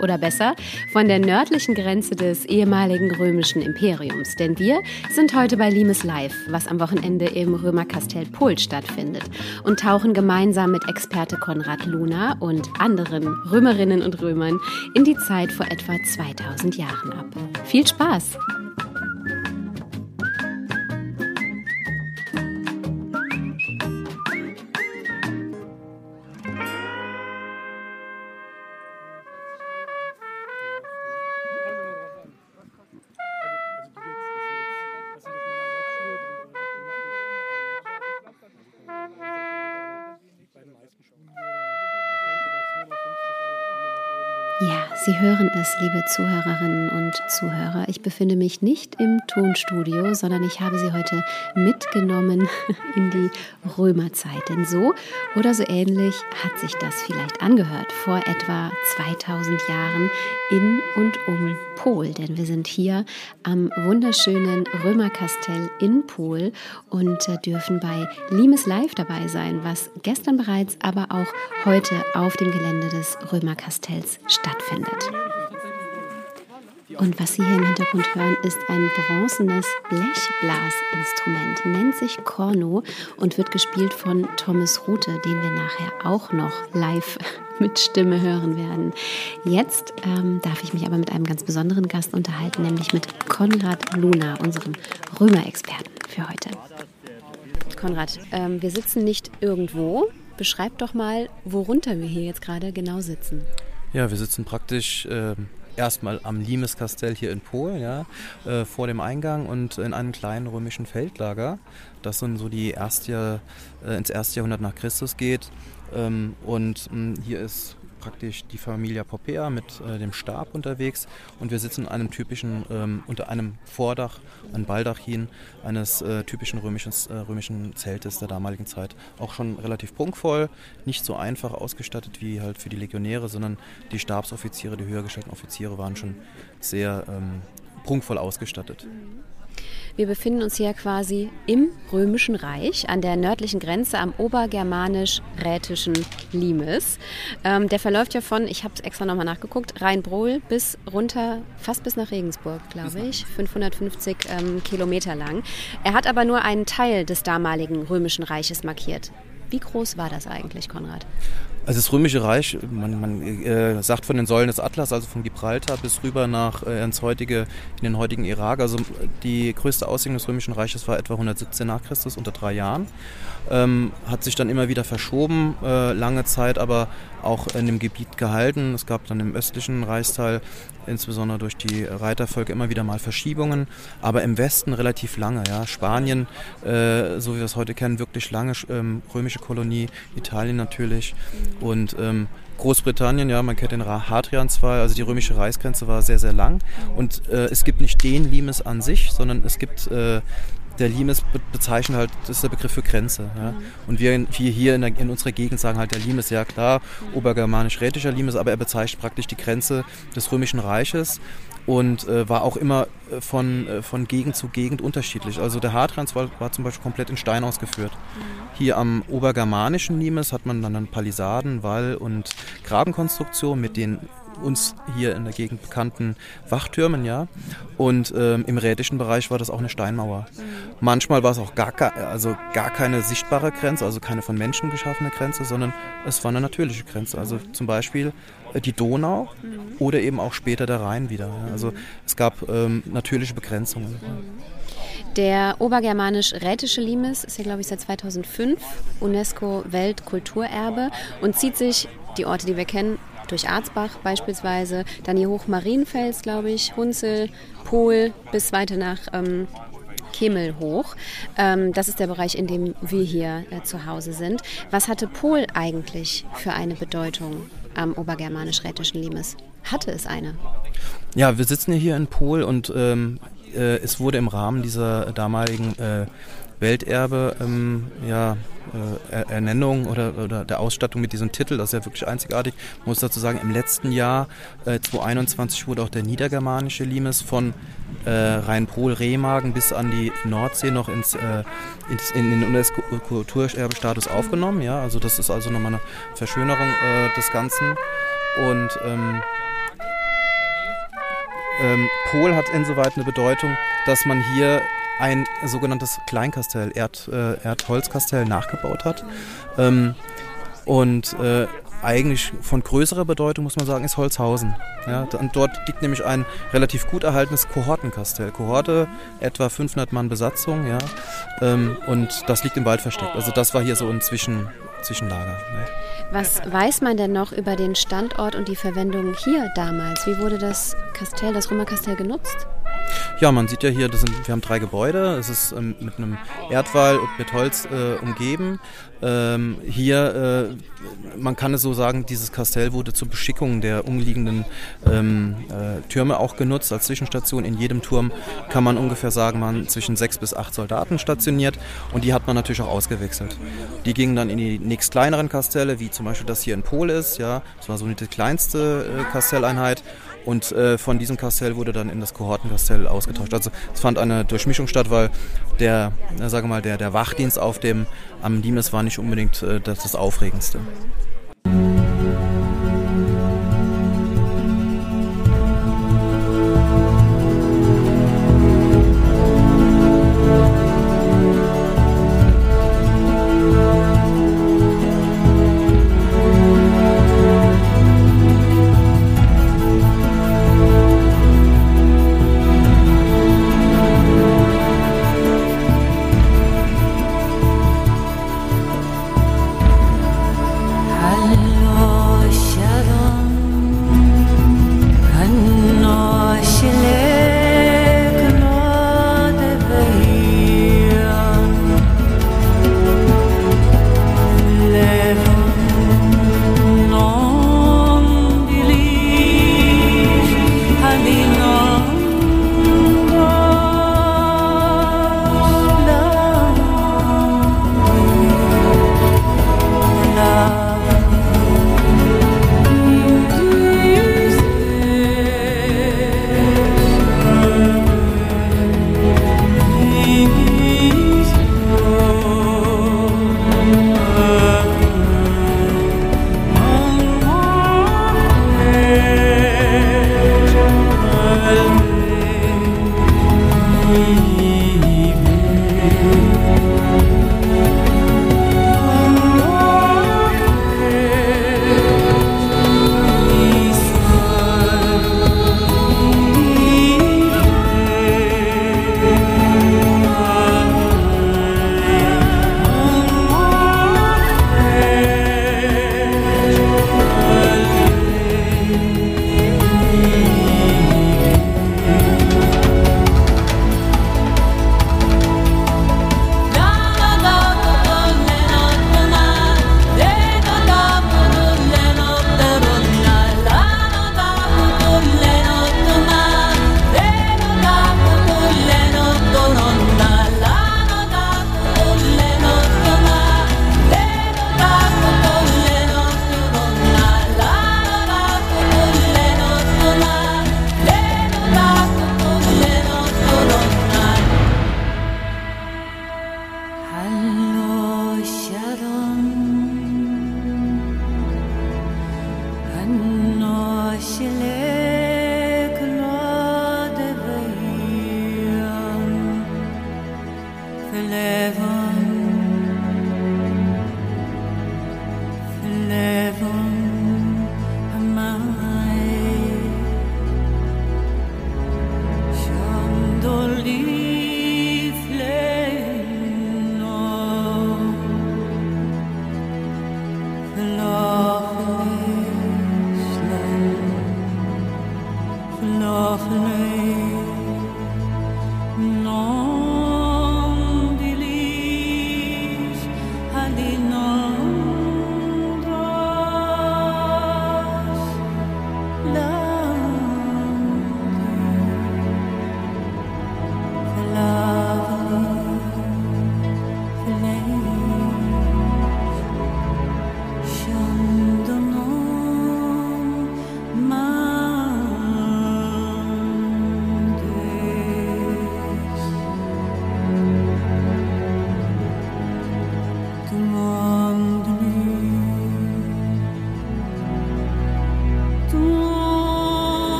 Oder besser, von der nördlichen Grenze des ehemaligen römischen Imperiums. Denn wir sind heute bei Limes Live, was am Wochenende im Römerkastell Pol stattfindet. Und tauchen gemeinsam mit Experte Konrad Luna und anderen Römerinnen und Römern in die Zeit vor etwa 2000 Jahren ab. Viel Spaß! Sie hören es, liebe Zuhörerinnen und Zuhörer. Ich befinde mich nicht im Tonstudio, sondern ich habe Sie heute mitgenommen in die Römerzeit. Denn so oder so ähnlich hat sich das vielleicht angehört vor etwa 2000 Jahren in und um Pol. Denn wir sind hier am wunderschönen Römerkastell in Pol und äh, dürfen bei Limes Live dabei sein, was gestern bereits, aber auch heute auf dem Gelände des Römerkastells stattfindet. Und was Sie hier im Hintergrund hören, ist ein bronzenes Blechblasinstrument, nennt sich Korno und wird gespielt von Thomas Rute, den wir nachher auch noch live mit Stimme hören werden. Jetzt ähm, darf ich mich aber mit einem ganz besonderen Gast unterhalten, nämlich mit Konrad Luna, unserem Römerexperten für heute. Konrad, ähm, wir sitzen nicht irgendwo. Beschreib doch mal, worunter wir hier jetzt gerade genau sitzen. Ja, wir sitzen praktisch äh, erstmal am Limeskastell hier in Polen, ja, äh, vor dem Eingang und in einem kleinen römischen Feldlager, das dann so die erste, äh, ins erste Jahrhundert nach Christus geht. Ähm, und mh, hier ist praktisch die Familie Popea mit äh, dem Stab unterwegs und wir sitzen in einem typischen, ähm, unter einem Vordach, ein Baldachin eines äh, typischen römischen, äh, römischen Zeltes der damaligen Zeit. Auch schon relativ prunkvoll, nicht so einfach ausgestattet wie halt für die Legionäre, sondern die Stabsoffiziere, die höher gestellten Offiziere waren schon sehr ähm, prunkvoll ausgestattet. Wir befinden uns hier quasi im Römischen Reich an der nördlichen Grenze am obergermanisch-rätischen Limes. Ähm, der verläuft ja von, ich habe es extra nochmal nachgeguckt, Rheinbrohl bis runter, fast bis nach Regensburg, glaube ich, 550 ähm, Kilometer lang. Er hat aber nur einen Teil des damaligen Römischen Reiches markiert. Wie groß war das eigentlich, Konrad? Also das Römische Reich, man, man äh, sagt von den Säulen des Atlas, also von Gibraltar bis rüber nach äh, ins heutige, in den heutigen Irak. Also die größte Ausdehnung des Römischen Reiches war etwa 117 nach Christus, unter drei Jahren. Ähm, hat sich dann immer wieder verschoben, äh, lange Zeit aber auch in dem Gebiet gehalten. Es gab dann im östlichen Reichsteil, insbesondere durch die Reitervölker, immer wieder mal Verschiebungen, aber im Westen relativ lange. Ja. Spanien, äh, so wie wir es heute kennen, wirklich lange ähm, römische Kolonie, Italien natürlich und ähm, Großbritannien, ja, man kennt den Hadrian-2, also die römische Reichsgrenze war sehr, sehr lang. Und äh, es gibt nicht den Limes an sich, sondern es gibt äh, der Limes bezeichnet halt, das ist der Begriff für Grenze. Ja. Und wir, wir hier in, der, in, unserer Gegend sagen halt, der Limes, ja klar, obergermanisch-rätischer Limes, aber er bezeichnet praktisch die Grenze des Römischen Reiches und äh, war auch immer äh, von, äh, von Gegend zu Gegend unterschiedlich. Also der Hadrians war, war zum Beispiel komplett in Stein ausgeführt. Hier am obergermanischen Limes hat man dann Palisaden, Wall- und Grabenkonstruktion mit den uns hier in der Gegend bekannten Wachtürmen, ja. Und ähm, im rätischen Bereich war das auch eine Steinmauer. Manchmal war es auch gar, also gar keine sichtbare Grenze, also keine von Menschen geschaffene Grenze, sondern es war eine natürliche Grenze. Also zum Beispiel äh, die Donau oder eben auch später der Rhein wieder. Also es gab ähm, natürliche Begrenzungen. Der obergermanisch-rätische Limes ist ja, glaube ich, seit 2005 UNESCO-Weltkulturerbe und zieht sich die Orte, die wir kennen, durch Arzbach beispielsweise, dann hier hoch Marienfels, glaube ich, Hunzel, Pol bis weiter nach ähm, Kemel hoch. Ähm, das ist der Bereich, in dem wir hier äh, zu Hause sind. Was hatte Pol eigentlich für eine Bedeutung am obergermanisch-rätischen Limes? Hatte es eine? Ja, wir sitzen hier in Pol und ähm, äh, es wurde im Rahmen dieser damaligen äh, Welterbe ähm, ja, äh, Ernennung oder, oder der Ausstattung mit diesem Titel. Das ist ja wirklich einzigartig. Ich muss dazu sagen, im letzten Jahr, äh, 2021, wurde auch der niedergermanische Limes von äh, Rhein-Pol-Remagen bis an die Nordsee noch ins, äh, ins in den UNESCO-Kulturerbestatus aufgenommen. Ja, also das ist also nochmal eine Verschönerung äh, des Ganzen. Und ähm, ähm, Pol hat insoweit eine Bedeutung, dass man hier ein sogenanntes Kleinkastell, Erd, äh, Erdholzkastell nachgebaut hat. Ähm, und äh, eigentlich von größerer Bedeutung, muss man sagen, ist Holzhausen. Ja, und dort liegt nämlich ein relativ gut erhaltenes Kohortenkastell. Kohorte, etwa 500 Mann Besatzung, ja, ähm, und das liegt im Wald versteckt. Also das war hier so ein Zwischen, Zwischenlager. Ne. Was weiß man denn noch über den Standort und die Verwendung hier damals? Wie wurde das Kastell, das Römerkastell genutzt? Ja, man sieht ja hier, sind, wir haben drei Gebäude. Es ist ähm, mit einem Erdwall und mit Holz äh, umgeben. Ähm, hier, äh, man kann es so sagen, dieses Kastell wurde zur Beschickung der umliegenden ähm, äh, Türme auch genutzt als Zwischenstation. In jedem Turm kann man ungefähr sagen, man zwischen sechs bis acht Soldaten stationiert und die hat man natürlich auch ausgewechselt. Die gingen dann in die nächst kleineren Kastelle, wie zum Beispiel das hier in Pol ist. Ja, das war so die kleinste äh, Kastelleinheit. Und äh, von diesem Kastell wurde dann in das Kohortenkastell ausgetauscht. Also es fand eine Durchmischung statt, weil der, sage mal, der, der Wachdienst auf dem am Limes war nicht unbedingt äh, das, das Aufregendste.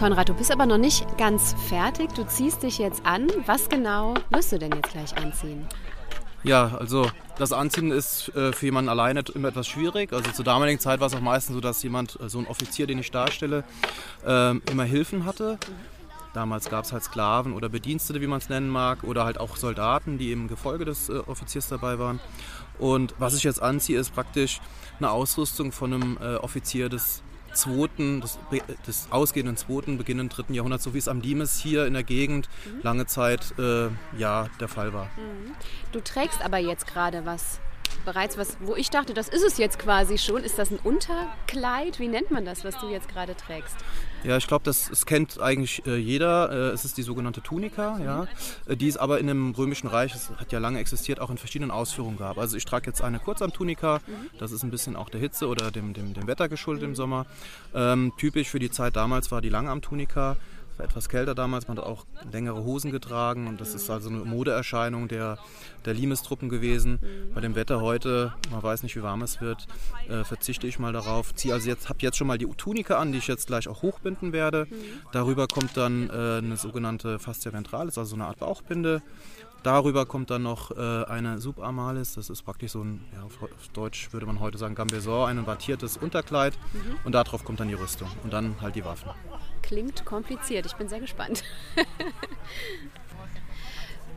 Konrad, du bist aber noch nicht ganz fertig. Du ziehst dich jetzt an. Was genau wirst du denn jetzt gleich anziehen? Ja, also das Anziehen ist äh, für jemanden alleine immer etwas schwierig. Also zur damaligen Zeit war es auch meistens so, dass jemand, äh, so ein Offizier, den ich darstelle, äh, immer Hilfen hatte. Damals gab es halt Sklaven oder Bedienstete, wie man es nennen mag, oder halt auch Soldaten, die im Gefolge des äh, Offiziers dabei waren. Und was ich jetzt anziehe, ist praktisch eine Ausrüstung von einem Offizier des zweiten, des, des, ausgehenden zweiten, beginnenden dritten Jahrhunderts, so wie es am Limes hier in der Gegend mhm. lange Zeit äh, ja der Fall war. Mhm. Du trägst aber jetzt gerade was bereits was, wo ich dachte, das ist es jetzt quasi schon. Ist das ein Unterkleid? Wie nennt man das, was du jetzt gerade trägst? Ja, ich glaube, das, das kennt eigentlich äh, jeder. Äh, es ist die sogenannte Tunika, ja, äh, die es aber in dem Römischen Reich, das hat ja lange existiert, auch in verschiedenen Ausführungen gab. Also ich trage jetzt eine Kurzarm-Tunika, mhm. das ist ein bisschen auch der Hitze oder dem, dem, dem Wetter geschuldet im Sommer. Ähm, typisch für die Zeit damals war die Langarm-Tunika war etwas kälter damals, man hat auch längere Hosen getragen und das ist also eine Modeerscheinung der, der Limes-Truppen gewesen. Bei dem Wetter heute, man weiß nicht, wie warm es wird, äh, verzichte ich mal darauf. Ziehe also jetzt, habe jetzt schon mal die Tunika an, die ich jetzt gleich auch hochbinden werde. Darüber kommt dann äh, eine sogenannte Fascia ventralis, also so eine Art Bauchbinde. Darüber kommt dann noch äh, eine Subarmalis, das ist praktisch so ein, ja, auf Deutsch würde man heute sagen, Gambeson, ein wattiertes Unterkleid. Mhm. Und darauf kommt dann die Rüstung und dann halt die Waffen klingt kompliziert. Ich bin sehr gespannt.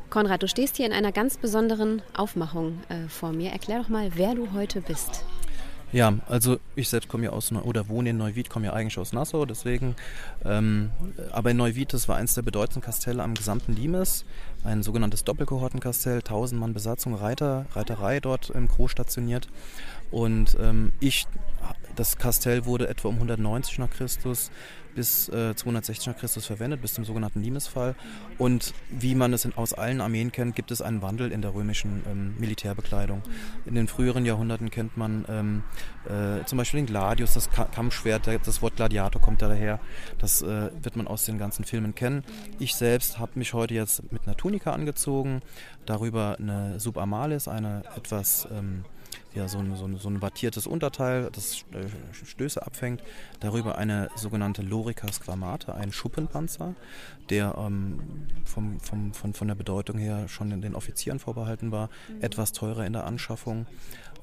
Konrad, du stehst hier in einer ganz besonderen Aufmachung äh, vor mir. Erklär doch mal, wer du heute bist. Ja, also ich selbst komme ja aus oder wohne in Neuwied, komme ja eigentlich aus Nassau, deswegen. Ähm, aber in Neuwied, das war eines der bedeutendsten Kastelle am gesamten Limes, ein sogenanntes Doppelkohortenkastell, 1000 Mann Besatzung, Reiter, Reiterei dort im Gros stationiert. Und ähm, ich, das Kastell wurde etwa um 190 nach Christus bis äh, 260 nach Christus verwendet, bis zum sogenannten Limesfall. Und wie man es in, aus allen Armeen kennt, gibt es einen Wandel in der römischen ähm, Militärbekleidung. In den früheren Jahrhunderten kennt man ähm, äh, zum Beispiel den Gladius, das Kampfschwert, das Wort Gladiator kommt daher. Das äh, wird man aus den ganzen Filmen kennen. Ich selbst habe mich heute jetzt mit einer Tunika angezogen, darüber eine Subamalis, eine etwas ähm, ja, so, ein, so, ein, so ein wattiertes Unterteil, das äh, Stöße abfängt. Darüber eine sogenannte Lorica squamata, ein Schuppenpanzer, der ähm, vom, vom, von, von der Bedeutung her schon den Offizieren vorbehalten war, mhm. etwas teurer in der Anschaffung.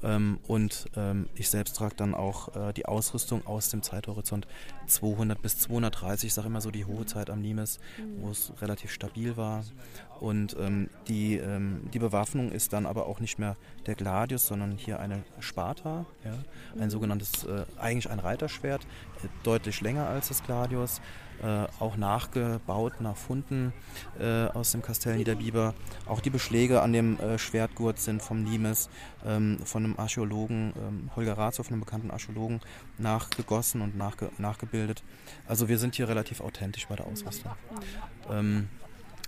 Ähm, und ähm, ich selbst trage dann auch äh, die Ausrüstung aus dem Zeithorizont 200 bis 230, ich sage immer so die hohe Zeit am Limes, wo es relativ stabil war. Und ähm, die, ähm, die Bewaffnung ist dann aber auch nicht mehr der Gladius, sondern hier eine Sparta, ja? ein mhm. sogenanntes, äh, eigentlich ein Reiterschwert, äh, deutlich länger als das Gladius, äh, auch nachgebaut nach Funden äh, aus dem Kastell Niederbiber. Auch die Beschläge an dem äh, Schwertgurt sind vom Limes, ähm, von einem Archäologen, ähm, Holger Ratzow, einem bekannten Archäologen, nachgegossen und nachge nachgebildet. Also wir sind hier relativ authentisch bei der Ausrüstung.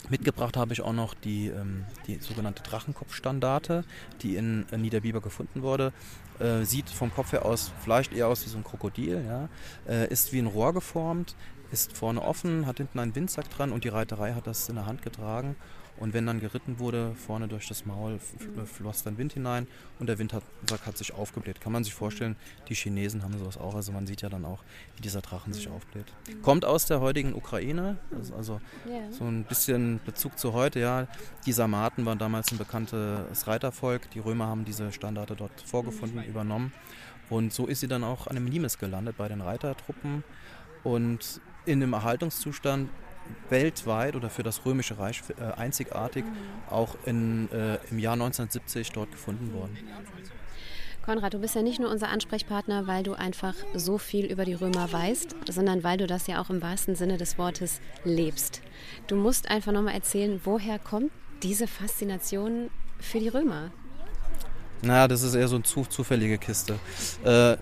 Mitgebracht habe ich auch noch die, ähm, die sogenannte Drachenkopfstandarte, die in, in Niederbiber gefunden wurde. Äh, sieht vom Kopf her aus vielleicht eher aus wie so ein Krokodil, ja? Äh, ist wie ein Rohr geformt, ist vorne offen, hat hinten einen Windsack dran und die Reiterei hat das in der Hand getragen. Und wenn dann geritten wurde, vorne durch das Maul floss dann Wind hinein und der Windsack hat sich aufgebläht. Kann man sich vorstellen, die Chinesen haben sowas auch. Also man sieht ja dann auch, wie dieser Drachen sich aufbläht. Kommt aus der heutigen Ukraine, also so ein bisschen Bezug zu heute. Ja, die Sarmaten waren damals ein bekanntes Reitervolk. Die Römer haben diese Standarte dort vorgefunden, übernommen. Und so ist sie dann auch an dem Limes gelandet bei den Reitertruppen. Und in einem Erhaltungszustand weltweit oder für das Römische Reich äh, einzigartig auch in, äh, im Jahr 1970 dort gefunden worden. Konrad, du bist ja nicht nur unser Ansprechpartner, weil du einfach so viel über die Römer weißt, sondern weil du das ja auch im wahrsten Sinne des Wortes lebst. Du musst einfach nochmal erzählen, woher kommt diese Faszination für die Römer? Naja, das ist eher so eine zu, zufällige Kiste. Äh,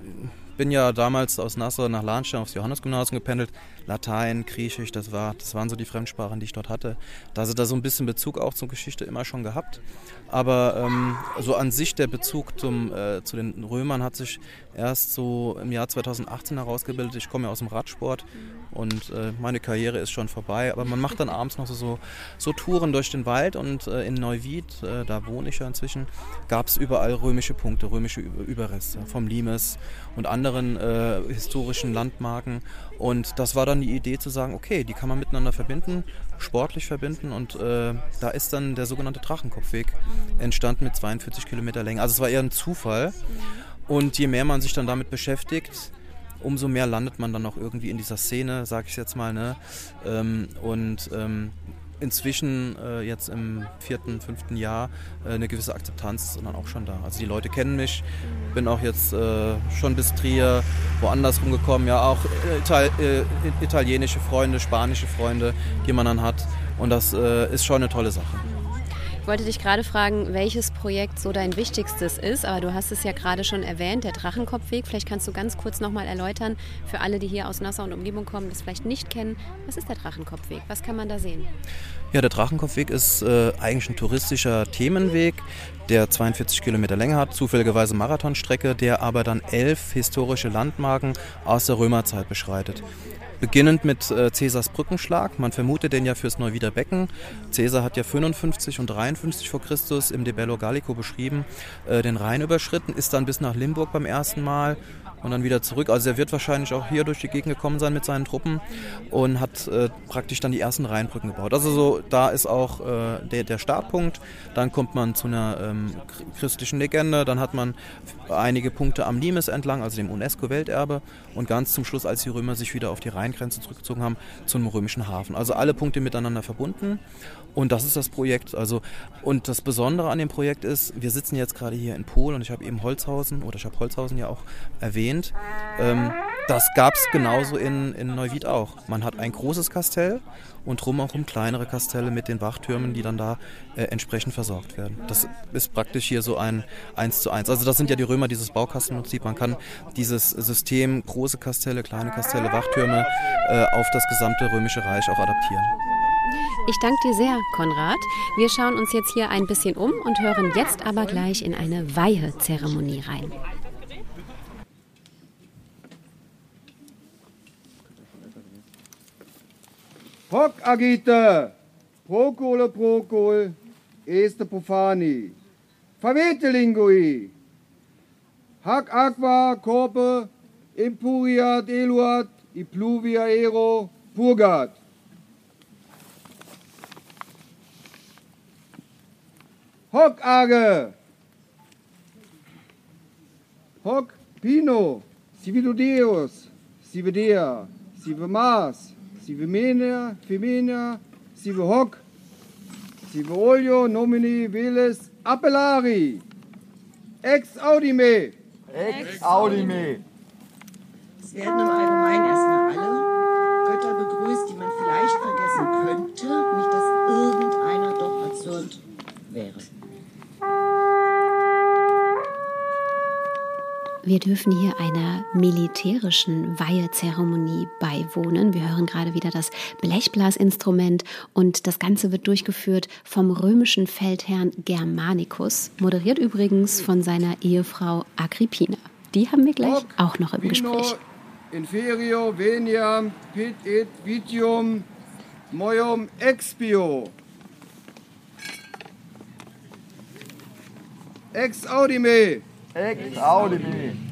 bin ja damals aus Nassau nach Lahnstein aufs Johannesgymnasium gependelt. Latein, Griechisch, das, war, das waren so die Fremdsprachen, die ich dort hatte. Da hatte da so ein bisschen Bezug auch zur Geschichte immer schon gehabt. Aber ähm, so an sich der Bezug zum, äh, zu den Römern hat sich erst so im Jahr 2018 herausgebildet. Ich komme ja aus dem Radsport und äh, meine Karriere ist schon vorbei. Aber man macht dann abends noch so, so Touren durch den Wald und äh, in Neuwied, äh, da wohne ich ja inzwischen, gab es überall römische Punkte, römische Überreste vom Limes und andere kleineren äh, historischen Landmarken. Und das war dann die Idee zu sagen, okay, die kann man miteinander verbinden, sportlich verbinden. Und äh, da ist dann der sogenannte Drachenkopfweg entstanden mit 42 Kilometer Länge. Also es war eher ein Zufall. Und je mehr man sich dann damit beschäftigt, umso mehr landet man dann auch irgendwie in dieser Szene, sag ich jetzt mal. Ne? Ähm, und ähm, inzwischen äh, jetzt im vierten, fünften Jahr äh, eine gewisse Akzeptanz ist dann auch schon da. Also die Leute kennen mich, bin auch jetzt äh, schon bis Trier, woanders rumgekommen, ja auch äh, Ital äh, italienische Freunde, spanische Freunde, die man dann hat und das äh, ist schon eine tolle Sache. Ich wollte dich gerade fragen, welches Projekt so dein wichtigstes ist, aber du hast es ja gerade schon erwähnt, der Drachenkopfweg. Vielleicht kannst du ganz kurz nochmal erläutern, für alle, die hier aus Nassau und Umgebung kommen, das vielleicht nicht kennen, was ist der Drachenkopfweg? Was kann man da sehen? Ja, der Drachenkopfweg ist äh, eigentlich ein touristischer Themenweg, der 42 Kilometer Länge hat, zufälligerweise Marathonstrecke, der aber dann elf historische Landmarken aus der Römerzeit beschreitet. Beginnend mit äh, Cäsars Brückenschlag. Man vermutet den ja fürs Neuwieder Becken. Cäsar hat ja 55 und 53 vor Christus im De Bello Gallico beschrieben, äh, den Rhein überschritten, ist dann bis nach Limburg beim ersten Mal und dann wieder zurück. Also er wird wahrscheinlich auch hier durch die Gegend gekommen sein mit seinen Truppen und hat äh, praktisch dann die ersten Rheinbrücken gebaut. Also so, da ist auch äh, der, der Startpunkt. Dann kommt man zu einer ähm, christlichen Legende, dann hat man einige Punkte am Limes entlang, also dem UNESCO-Welterbe und ganz zum Schluss, als die Römer sich wieder auf die Rheingrenze zurückgezogen haben, zum römischen Hafen. Also alle Punkte miteinander verbunden und das ist das Projekt. Also, und das Besondere an dem Projekt ist, wir sitzen jetzt gerade hier in Polen und ich habe eben Holzhausen, oder ich habe Holzhausen ja auch erwähnt. Ähm, das gab es genauso in, in Neuwied auch. Man hat ein großes Kastell und drumherum kleinere Kastelle mit den Wachtürmen, die dann da äh, entsprechend versorgt werden. Das ist praktisch hier so ein 1 zu 1. Also das sind ja die Römer, dieses Baukastenprinzip. Man kann dieses System große Kastelle, kleine Kastelle, Wachtürme äh, auf das gesamte römische Reich auch adaptieren. Ich danke dir sehr, Konrad. Wir schauen uns jetzt hier ein bisschen um und hören jetzt aber gleich in eine Weihezeremonie rein. Hoc agite, procole procol, este profani, favete lingui, hac aqua corpe, impuriat eluat, i pluvia ero, purgat. Hoc age, hoc pino, sive Deus, sive Dea, sive Mas, sive Mena, Femina, sive hoc, sive olio nomini veles appellari, ex audime. Ex audime. Es werden im Allgemeinen erstmal alle Götter begrüßt, die man vielleicht vergessen könnte. Nicht, dass irgendeiner doch erzürnt wäre. Wir dürfen hier einer militärischen Weihezeremonie beiwohnen. Wir hören gerade wieder das Blechblasinstrument und das Ganze wird durchgeführt vom römischen Feldherrn Germanicus, moderiert übrigens von seiner Ehefrau Agrippina. Die haben wir gleich auch noch im Gespräch. Inferio veniam pit et vitium moium expio. Ex audime. Ex audime.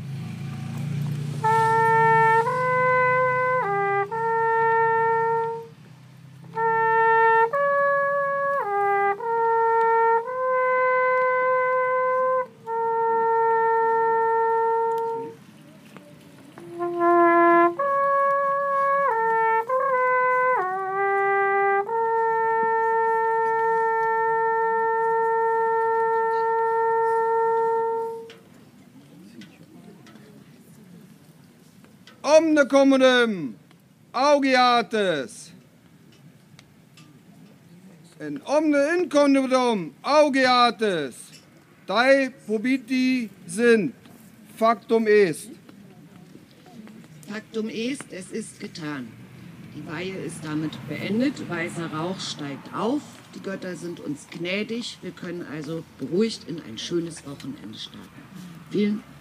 Commodum augeates. En omne incommodum augeates. Dei probiti sind. Factum est. Faktum ist, es ist getan. Die Weihe ist damit beendet. Weißer Rauch steigt auf. Die Götter sind uns gnädig. Wir können also beruhigt in ein schönes Wochenende starten. Vielen Ich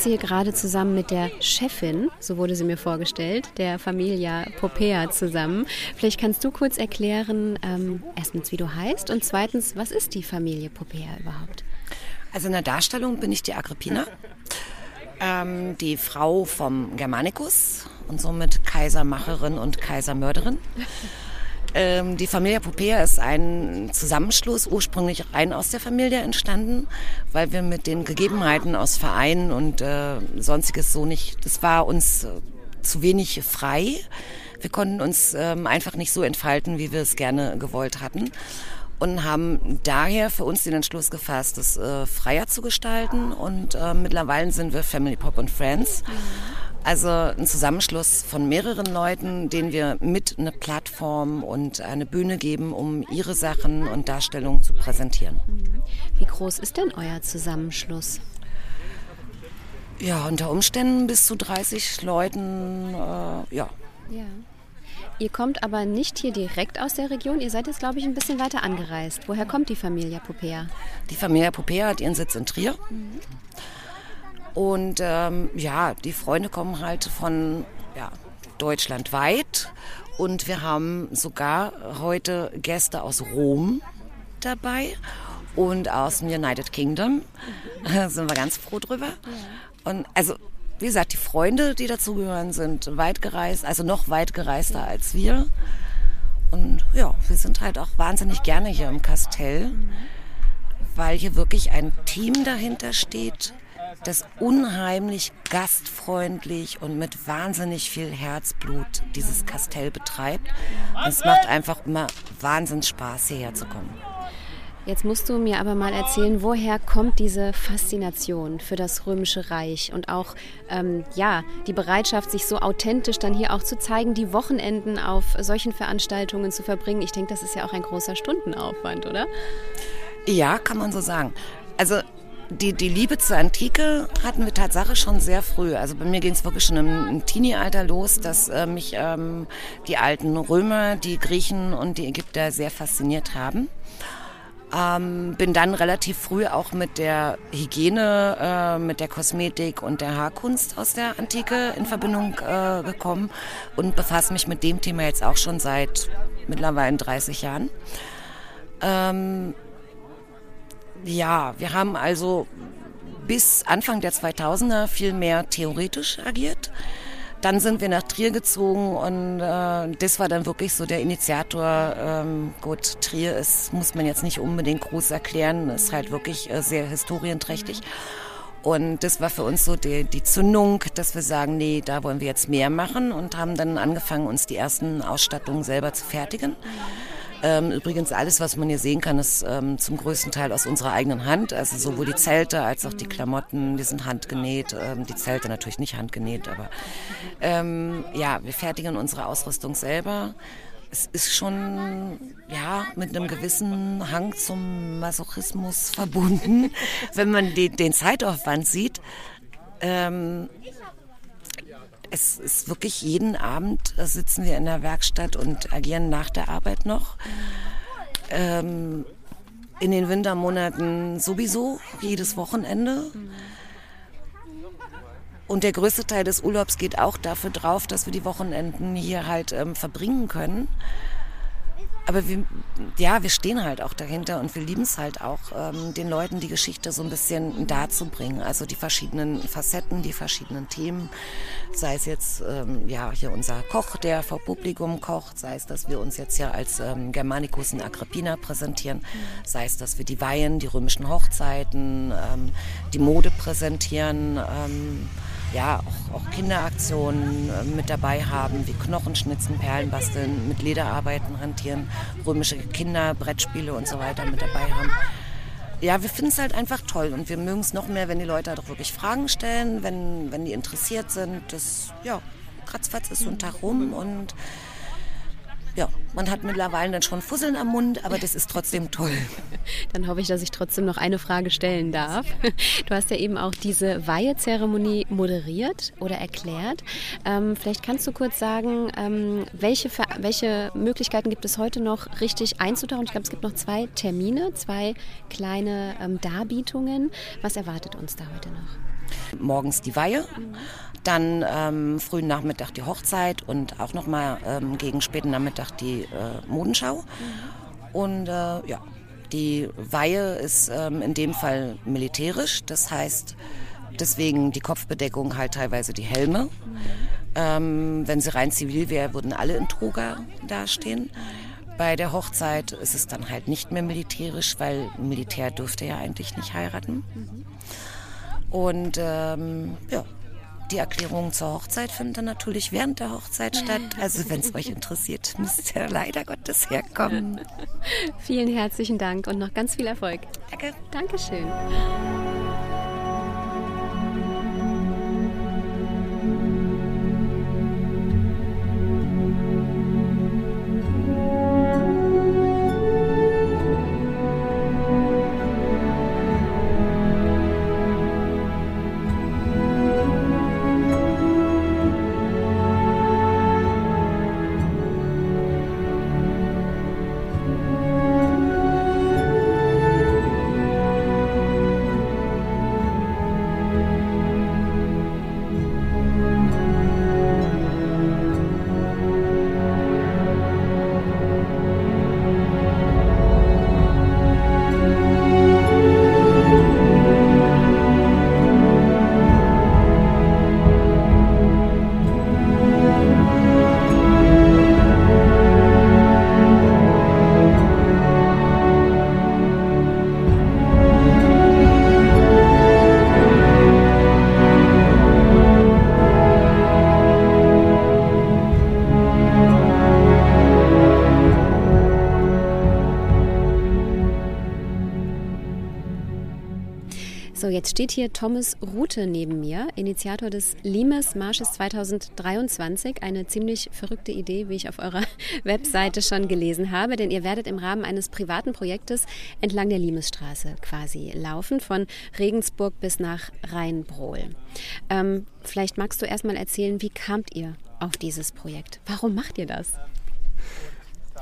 sitze hier gerade zusammen mit der Chefin, so wurde sie mir vorgestellt, der Familia Popea zusammen. Vielleicht kannst du kurz erklären, ähm, erstens, wie du heißt und zweitens, was ist die Familie Popea überhaupt? Also in der Darstellung bin ich die Agrippina, ähm, die Frau vom Germanicus und somit Kaisermacherin und Kaisermörderin. Ähm, die Familie Popea ist ein Zusammenschluss, ursprünglich rein aus der Familie entstanden, weil wir mit den Gegebenheiten aus Vereinen und äh, sonstiges so nicht, das war uns äh, zu wenig frei. Wir konnten uns ähm, einfach nicht so entfalten, wie wir es gerne gewollt hatten und haben daher für uns den Entschluss gefasst, es äh, freier zu gestalten und äh, mittlerweile sind wir Family Pop und Friends. Also ein Zusammenschluss von mehreren Leuten, denen wir mit eine Plattform und eine Bühne geben, um ihre Sachen und Darstellungen zu präsentieren. Wie groß ist denn euer Zusammenschluss? Ja, unter Umständen bis zu 30 Leuten, äh, ja. Ja. Ihr kommt aber nicht hier direkt aus der Region. Ihr seid jetzt, glaube ich, ein bisschen weiter angereist. Woher kommt die Familie Popea? Die Familie Popea hat ihren Sitz in Trier. Mhm. Und ähm, ja, die Freunde kommen halt von ja, deutschlandweit. Und wir haben sogar heute Gäste aus Rom dabei und aus dem United Kingdom. Da sind wir ganz froh drüber. Und also, wie gesagt, die Freunde, die dazugehören, sind weit gereist, also noch weit gereister als wir. Und ja, wir sind halt auch wahnsinnig gerne hier im Kastell, weil hier wirklich ein Team dahinter steht, das unheimlich gastfreundlich und mit wahnsinnig viel Herzblut dieses Kastell betreibt. Und es macht einfach immer Wahnsinns Spaß, hierher zu kommen. Jetzt musst du mir aber mal erzählen, woher kommt diese Faszination für das Römische Reich und auch ähm, ja die Bereitschaft, sich so authentisch dann hier auch zu zeigen, die Wochenenden auf solchen Veranstaltungen zu verbringen. Ich denke, das ist ja auch ein großer Stundenaufwand, oder? Ja, kann man so sagen. Also die, die Liebe zur Antike hatten wir Tatsache schon sehr früh. Also bei mir ging es wirklich schon im, im Teenie-Alter los, dass äh, mich ähm, die alten Römer, die Griechen und die Ägypter sehr fasziniert haben. Ähm, bin dann relativ früh auch mit der Hygiene, äh, mit der Kosmetik und der Haarkunst aus der Antike in Verbindung äh, gekommen und befasse mich mit dem Thema jetzt auch schon seit mittlerweile 30 Jahren. Ähm, ja, wir haben also bis Anfang der 2000er viel mehr theoretisch agiert. Dann sind wir nach Trier gezogen und äh, das war dann wirklich so der Initiator. Ähm, gut, Trier ist, muss man jetzt nicht unbedingt groß erklären, ist halt wirklich äh, sehr historienträchtig. Und das war für uns so die, die Zündung, dass wir sagen, nee, da wollen wir jetzt mehr machen und haben dann angefangen, uns die ersten Ausstattungen selber zu fertigen. Ähm, übrigens alles, was man hier sehen kann, ist ähm, zum größten Teil aus unserer eigenen Hand. Also sowohl die Zelte als auch die Klamotten, die sind handgenäht. Ähm, die Zelte natürlich nicht handgenäht, aber ähm, ja, wir fertigen unsere Ausrüstung selber. Es ist schon ja mit einem gewissen Hang zum Masochismus verbunden, wenn man die, den Zeitaufwand sieht. Ähm, es ist wirklich jeden Abend äh, sitzen wir in der Werkstatt und agieren nach der Arbeit noch. Ähm, in den Wintermonaten sowieso, jedes Wochenende. Und der größte Teil des Urlaubs geht auch dafür drauf, dass wir die Wochenenden hier halt ähm, verbringen können aber wir, ja, wir stehen halt auch dahinter und wir lieben es halt auch, ähm, den Leuten die Geschichte so ein bisschen darzubringen. Also die verschiedenen Facetten, die verschiedenen Themen. Sei es jetzt, ähm, ja, hier unser Koch, der vor Publikum kocht, sei es, dass wir uns jetzt hier als ähm, Germanicus und Agrippina präsentieren, sei es, dass wir die Weihen, die römischen Hochzeiten, ähm, die Mode präsentieren. Ähm, ja, auch, auch Kinderaktionen äh, mit dabei haben, wie Knochenschnitzen, Perlenbasteln, mit Lederarbeiten rentieren, römische Kinderbrettspiele und so weiter mit dabei haben. Ja, wir finden es halt einfach toll und wir mögen es noch mehr, wenn die Leute doch wirklich Fragen stellen, wenn, wenn die interessiert sind. Das, ja, kratzfatz ist so ein Tag rum und ja, man hat mittlerweile dann schon Fusseln am Mund, aber das ist trotzdem toll. Dann hoffe ich, dass ich trotzdem noch eine Frage stellen darf. Du hast ja eben auch diese Weihezeremonie moderiert oder erklärt. Ähm, vielleicht kannst du kurz sagen, ähm, welche, welche Möglichkeiten gibt es heute noch richtig einzutauchen? Ich glaube, es gibt noch zwei Termine, zwei kleine ähm, Darbietungen. Was erwartet uns da heute noch? Morgens die Weihe. Dann ähm, frühen Nachmittag die Hochzeit und auch nochmal ähm, gegen späten Nachmittag die äh, Modenschau. Und äh, ja, die Weihe ist ähm, in dem Fall militärisch, das heißt deswegen die Kopfbedeckung halt teilweise die Helme. Ähm, wenn sie rein zivil wäre, würden alle in Truga dastehen. Bei der Hochzeit ist es dann halt nicht mehr militärisch, weil Militär dürfte ja eigentlich nicht heiraten. Und ähm, ja, die Erklärungen zur Hochzeit finden dann natürlich während der Hochzeit statt. Also wenn es euch interessiert, müsst ihr leider Gottes herkommen. Vielen herzlichen Dank und noch ganz viel Erfolg. Danke. Dankeschön. Steht hier Thomas Rute neben mir, Initiator des Limes Marsches 2023. Eine ziemlich verrückte Idee, wie ich auf eurer Webseite schon gelesen habe, denn ihr werdet im Rahmen eines privaten Projektes entlang der Limesstraße quasi laufen, von Regensburg bis nach Rheinbrohl. Ähm, vielleicht magst du erst mal erzählen, wie kamt ihr auf dieses Projekt? Warum macht ihr das?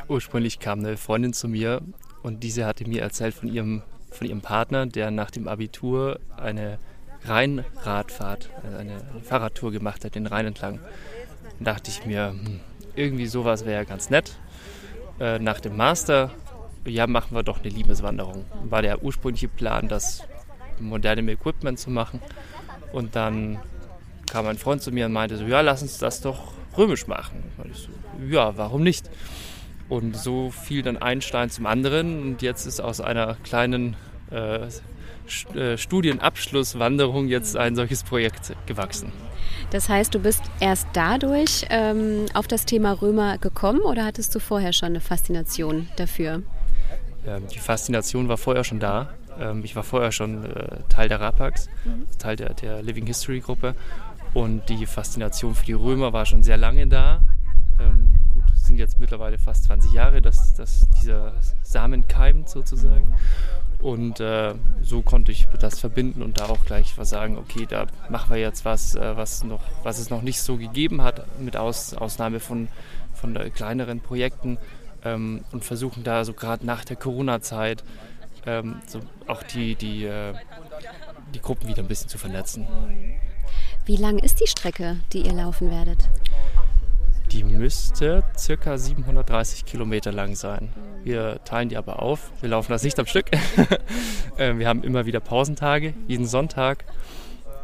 Ursprünglich kam eine Freundin zu mir und diese hatte mir erzählt von ihrem von ihrem Partner, der nach dem Abitur eine Rheinradfahrt, also eine Fahrradtour gemacht hat, den Rhein entlang. Da dachte ich mir, hm, irgendwie sowas wäre ja ganz nett. Äh, nach dem Master, ja, machen wir doch eine Liebeswanderung. War der ursprüngliche Plan, das modernem Equipment zu machen. Und dann kam ein Freund zu mir und meinte so, ja, lass uns das doch römisch machen. Und ich so, ja, warum nicht? Und so fiel dann ein Stein zum anderen und jetzt ist aus einer kleinen äh, äh, Studienabschlusswanderung jetzt ein solches Projekt gewachsen. Das heißt, du bist erst dadurch ähm, auf das Thema Römer gekommen oder hattest du vorher schon eine Faszination dafür? Ähm, die Faszination war vorher schon da. Ähm, ich war vorher schon äh, Teil der RAPAX, mhm. Teil der, der Living History Gruppe. Und die Faszination für die Römer war schon sehr lange da. Sind jetzt mittlerweile fast 20 Jahre, dass, dass dieser Samen keimt sozusagen. Und äh, so konnte ich das verbinden und da auch gleich was sagen, okay, da machen wir jetzt was, äh, was, noch, was es noch nicht so gegeben hat, mit Aus, Ausnahme von, von kleineren Projekten ähm, und versuchen da so gerade nach der Corona-Zeit ähm, so auch die, die, äh, die Gruppen wieder ein bisschen zu vernetzen. Wie lang ist die Strecke, die ihr laufen werdet? Die müsste circa 730 Kilometer lang sein. Wir teilen die aber auf. Wir laufen das nicht am Stück. Ähm, wir haben immer wieder Pausentage, jeden Sonntag,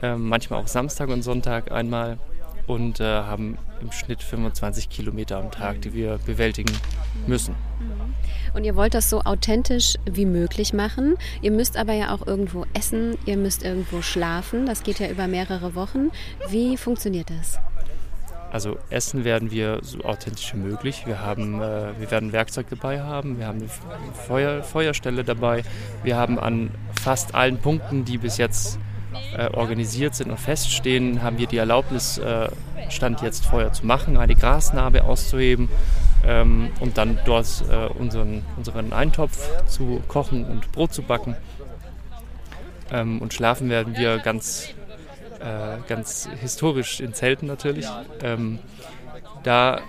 ähm, manchmal auch Samstag und Sonntag einmal und äh, haben im Schnitt 25 Kilometer am Tag, die wir bewältigen müssen. Und ihr wollt das so authentisch wie möglich machen. Ihr müsst aber ja auch irgendwo essen, ihr müsst irgendwo schlafen. Das geht ja über mehrere Wochen. Wie funktioniert das? Also essen werden wir so authentisch wie möglich. Wir, haben, äh, wir werden Werkzeug dabei haben, wir haben eine Feuer, Feuerstelle dabei. Wir haben an fast allen Punkten, die bis jetzt äh, organisiert sind und feststehen, haben wir die Erlaubnis, äh, Stand jetzt Feuer zu machen, eine Grasnarbe auszuheben ähm, und dann dort äh, unseren, unseren Eintopf zu kochen und Brot zu backen. Ähm, und schlafen werden wir ganz ganz historisch in Zelten natürlich. Ähm, da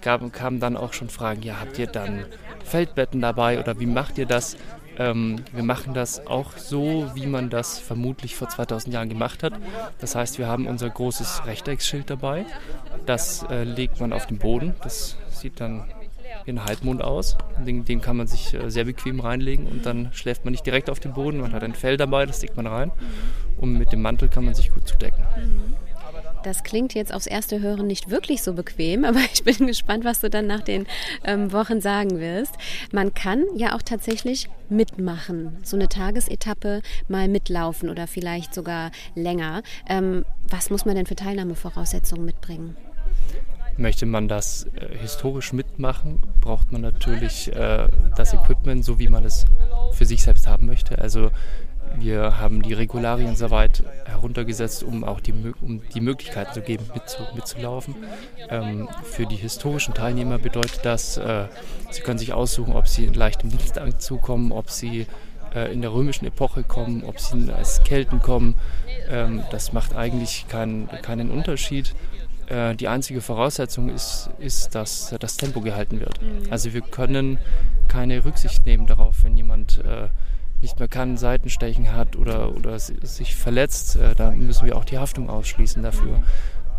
gab, kamen dann auch schon Fragen, ja, habt ihr dann Feldbetten dabei oder wie macht ihr das? Ähm, wir machen das auch so, wie man das vermutlich vor 2000 Jahren gemacht hat. Das heißt, wir haben unser großes Rechteckszschild dabei. Das äh, legt man auf den Boden. Das sieht dann ein Halbmond aus. Den, den kann man sich äh, sehr bequem reinlegen und dann schläft man nicht direkt auf dem Boden. Man hat ein Fell dabei, das legt man rein. Und mit dem Mantel kann man sich gut zudecken. Das klingt jetzt aufs erste Hören nicht wirklich so bequem, aber ich bin gespannt, was du dann nach den ähm, Wochen sagen wirst. Man kann ja auch tatsächlich mitmachen, so eine Tagesetappe mal mitlaufen oder vielleicht sogar länger. Ähm, was muss man denn für Teilnahmevoraussetzungen mitbringen? Möchte man das äh, historisch mitmachen, braucht man natürlich äh, das Equipment, so wie man es für sich selbst haben möchte. Also wir haben die Regularien so weit heruntergesetzt, um auch die, um die Möglichkeiten zu geben, mitzu, mitzulaufen. Ähm, für die historischen Teilnehmer bedeutet das, äh, sie können sich aussuchen, ob sie in leichtem Dienstanzug kommen, ob sie äh, in der römischen Epoche kommen, ob sie als Kelten kommen. Ähm, das macht eigentlich kein, keinen Unterschied. Äh, die einzige Voraussetzung ist, ist, dass das Tempo gehalten wird. Mhm. Also wir können keine Rücksicht nehmen darauf, wenn jemand äh, nicht mehr kann, Seitenstechen hat oder, oder sich verletzt, äh, da müssen wir auch die Haftung ausschließen dafür.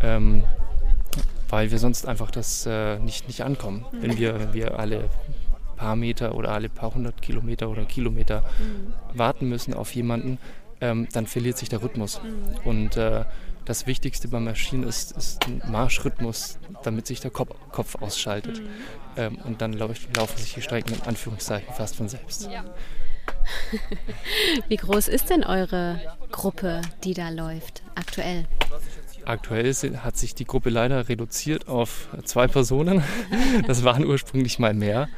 Ähm, weil wir sonst einfach das nicht, nicht ankommen. Mhm. Wenn wir, wenn wir alle paar Meter oder alle paar hundert Kilometer oder Kilometer mhm. warten müssen auf jemanden, ähm, dann verliert sich der Rhythmus. Mhm. Und äh, das Wichtigste bei Maschinen ist, ist ein Marschrhythmus, damit sich der Kopf, Kopf ausschaltet. Mhm. Ähm, und dann laufen sich die Strecken in Anführungszeichen fast von selbst. Ja. Wie groß ist denn eure Gruppe, die da läuft, aktuell? Aktuell hat sich die Gruppe leider reduziert auf zwei Personen. Das waren ursprünglich mal mehr.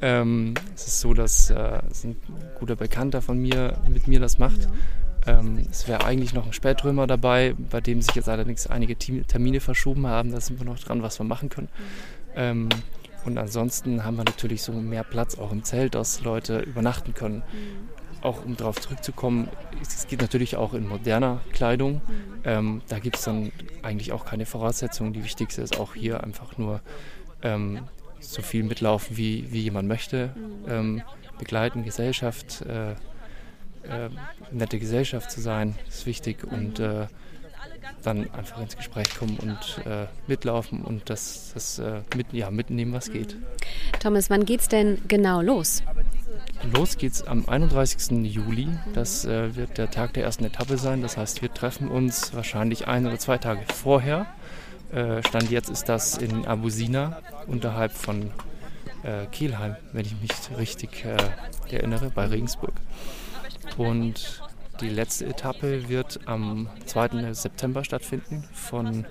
Ähm, es ist so, dass äh, ein guter Bekannter von mir mit mir das macht. Ähm, es wäre eigentlich noch ein Spätrömer dabei, bei dem sich jetzt allerdings einige Termine verschoben haben. Da sind wir noch dran, was wir machen können. Ähm, und ansonsten haben wir natürlich so mehr Platz auch im Zelt, dass Leute übernachten können. Mhm. Auch um darauf zurückzukommen, es geht natürlich auch in moderner Kleidung. Mhm. Ähm, da gibt es dann eigentlich auch keine Voraussetzungen. Die wichtigste ist auch hier einfach nur ähm, so viel mitlaufen, wie, wie jemand möchte. Mhm. Ähm, begleiten, Gesellschaft, äh, äh, nette Gesellschaft zu sein, ist wichtig. Und äh, dann einfach ins Gespräch kommen und äh, mitlaufen und das, das äh, mit, ja, mitnehmen, was geht. Thomas, wann geht's denn genau los? Los geht's am 31. Juli. Das äh, wird der Tag der ersten Etappe sein. Das heißt, wir treffen uns wahrscheinlich ein oder zwei Tage vorher. Äh, Stand jetzt ist das in Abusina unterhalb von Kielheim, wenn ich mich richtig erinnere, bei Regensburg. Und die letzte Etappe wird am 2. September stattfinden von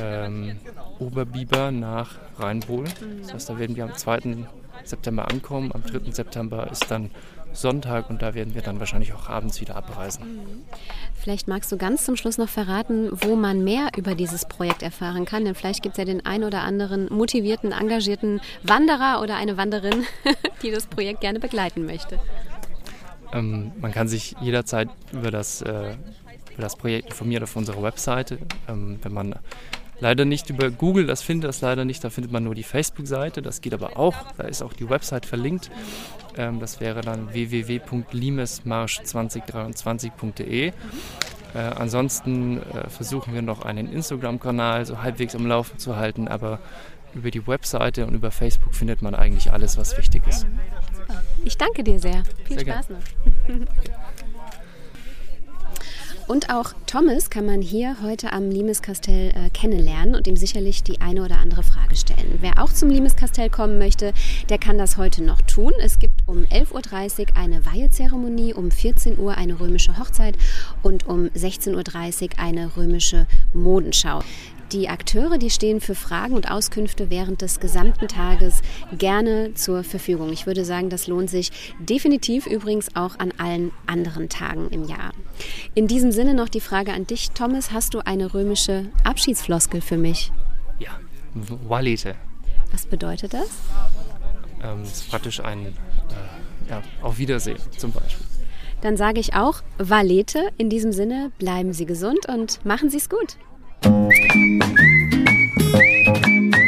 ähm, Oberbiber nach Rheinbohl. Das heißt, da werden wir am 2. September ankommen. Am 3. September ist dann Sonntag und da werden wir dann wahrscheinlich auch abends wieder abreisen. Vielleicht magst du ganz zum Schluss noch verraten, wo man mehr über dieses Projekt erfahren kann, denn vielleicht gibt es ja den einen oder anderen motivierten, engagierten Wanderer oder eine Wanderin, die das Projekt gerne begleiten möchte. Ähm, man kann sich jederzeit über das, äh, über das Projekt informieren auf unserer Webseite. Ähm, wenn man leider nicht über Google das findet, das leider nicht, da findet man nur die Facebook-Seite. Das geht aber auch, da ist auch die Website verlinkt. Ähm, das wäre dann www.limesmarsch2023.de. Äh, ansonsten äh, versuchen wir noch einen Instagram-Kanal so halbwegs am Laufen zu halten, aber über die Webseite und über Facebook findet man eigentlich alles, was wichtig ist. Ich danke dir sehr. Viel sehr Spaß noch. Und auch Thomas kann man hier heute am Limeskastell äh, kennenlernen und ihm sicherlich die eine oder andere Frage stellen. Wer auch zum Limeskastell kommen möchte, der kann das heute noch tun. Es gibt um 11.30 Uhr eine Weihezeremonie, um 14 Uhr eine römische Hochzeit und um 16.30 Uhr eine römische Modenschau. Die Akteure, die stehen für Fragen und Auskünfte während des gesamten Tages gerne zur Verfügung. Ich würde sagen, das lohnt sich definitiv übrigens auch an allen anderen Tagen im Jahr. In diesem Sinne noch die Frage an dich, Thomas. Hast du eine römische Abschiedsfloskel für mich? Ja, Walete. Was bedeutet das? Ähm, das ist praktisch ein äh, ja, Auf Wiedersehen zum Beispiel. Dann sage ich auch Valete. In diesem Sinne bleiben Sie gesund und machen Sie es gut. ピーク!